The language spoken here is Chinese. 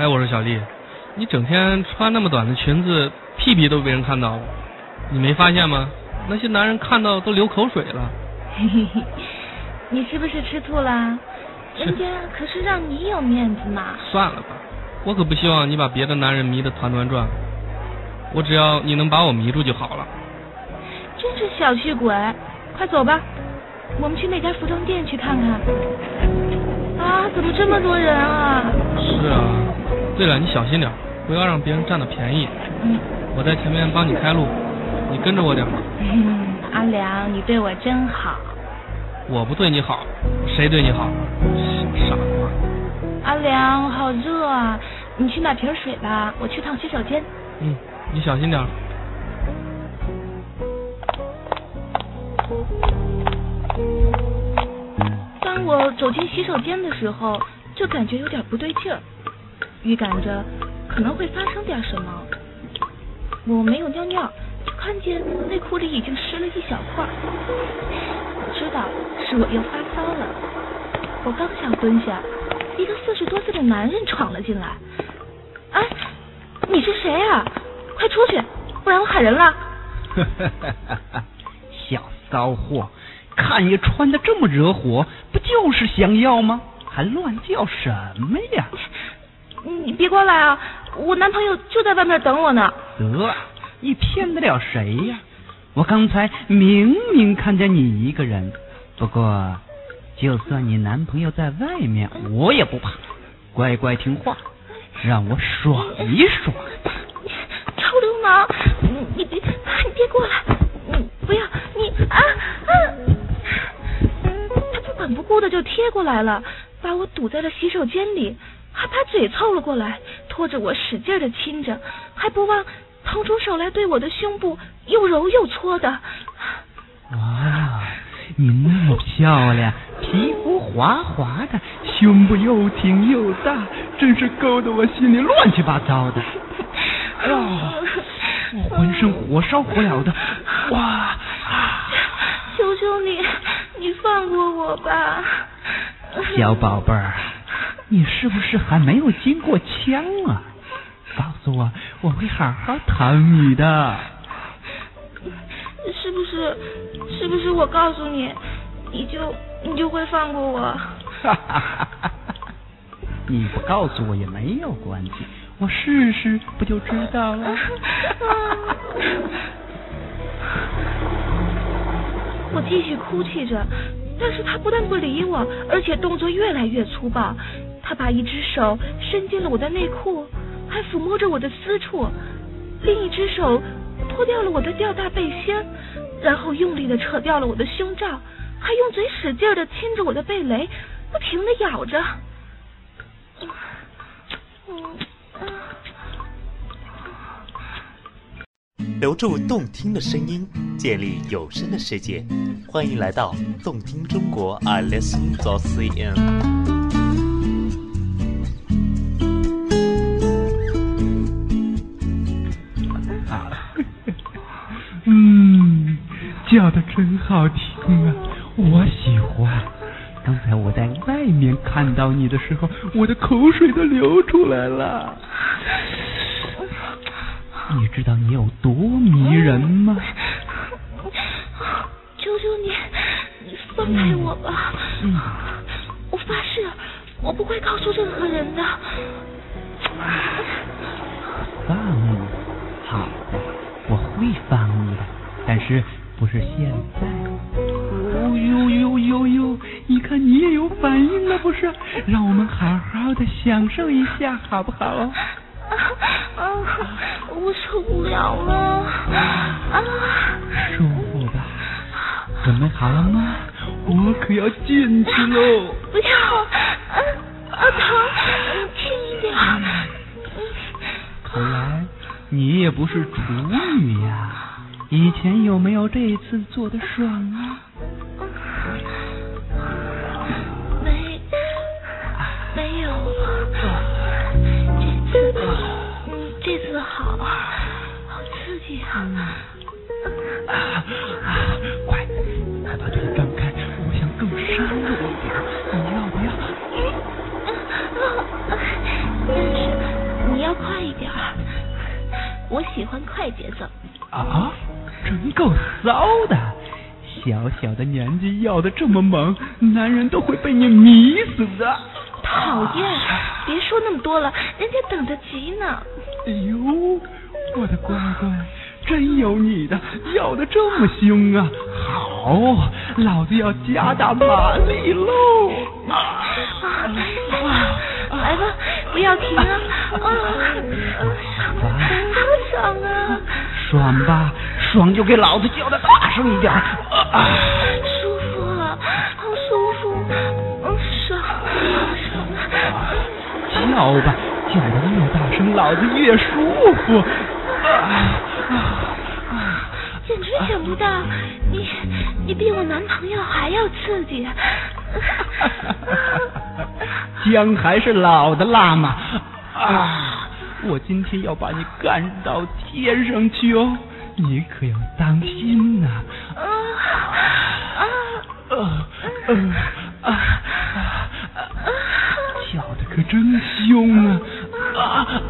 哎，我说小丽，你整天穿那么短的裙子，屁屁都被人看到了，你没发现吗？那些男人看到都流口水了。嘿嘿嘿，你是不是吃醋啦？人家可是让你有面子嘛。算了吧，我可不希望你把别的男人迷得团团转，我只要你能把我迷住就好了。真是小气鬼，快走吧，我们去那家服装店去看看。啊，怎么这么多人啊？是啊。对了，你小心点，不要让别人占了便宜。嗯。我在前面帮你开路，你跟着我点吧。嗯，阿良，你对我真好。我不对你好，谁对你好？小傻瓜。阿良，好热啊！你去买瓶水吧，我去趟洗手间。嗯，你小心点。当我走进洗手间的时候，就感觉有点不对劲儿。预感着可能会发生点什么，我没有尿尿，就看见内裤里已经湿了一小块。我知道是我又发骚了。我刚想蹲下，一个四十多岁的男人闯了进来。哎，你是谁啊？快出去，不然我喊人了。小骚货，看你穿的这么惹火，不就是想要吗？还乱叫什么呀？你别过来啊！我男朋友就在外面等我呢。得，你骗得了谁呀？我刚才明明看见你一个人。不过，就算你男朋友在外面，我也不怕。乖乖听话，让我爽一爽。臭流氓！你你别你别过来！你不要你啊啊！他不管不顾的就贴过来了，把我堵在了洗手间里。还把嘴凑了过来，拖着我使劲的亲着，还不忘腾出手来对我的胸部又揉又搓的。哇，你那么漂亮，皮肤滑滑的，胸部又挺又大，真是勾得我心里乱七八糟的。哎呦，我浑身火烧火燎的。哇！求求你，你放过我吧，小宝贝儿。你是不是还没有经过枪啊？告诉我，我会好好疼你的。是不是？是不是我告诉你，你就你就会放过我？哈哈哈哈你不告诉我也没有关系，我试试不就知道了？我继续哭泣着，但是他不但不理我，而且动作越来越粗暴。他把一只手伸进了我的内裤，还抚摸着我的私处，另一只手脱掉了我的吊带背心，然后用力的扯掉了我的胸罩，还用嘴使劲的亲着我的蓓蕾，不停的咬着。留住动听的声音，建立有声的世界，欢迎来到动听中国，I listen to CN。叫的真好听啊，我喜欢。刚才我在外面看到你的时候，我的口水都流出来了。你知道你有多迷人吗？求求你，你放开我吧！我发誓，我不会告诉任何人的。放你？好的，我会放你的，但是。不是现在。哦呦呦呦呦，你看你也有反应了不是？让我们好好的享受一下，好不好？啊，我受不了了！啊，舒服吧？准备好了吗？我可要进去喽！不要，啊啊，疼，轻一点。看来你也不是处女呀、啊。以前有没有这一次做的爽啊？没，没有。这次，嗯，这次好，好刺激啊！啊我喜欢快节奏。啊，真够骚的！小小的年纪要的这么猛，男人都会被你迷死的。讨厌，别说那么多了，人家等得急呢。哎呦，我的乖乖，真有你的，要的这么凶啊！好，老子要加大马力喽！啊，来吧，来吧，不要停啊！啊！爽吧，爽就给老子叫的大声一点！啊，舒服啊，好舒服，嗯，爽，爽！叫吧，叫的越大声，老子越舒服。啊啊！简直想不到，你你比我男朋友还要刺激。姜还是老的辣嘛！啊，我今天要把你干到天上去哦，你可要当心呐！啊啊啊啊啊啊！叫的可真凶啊！啊啊啊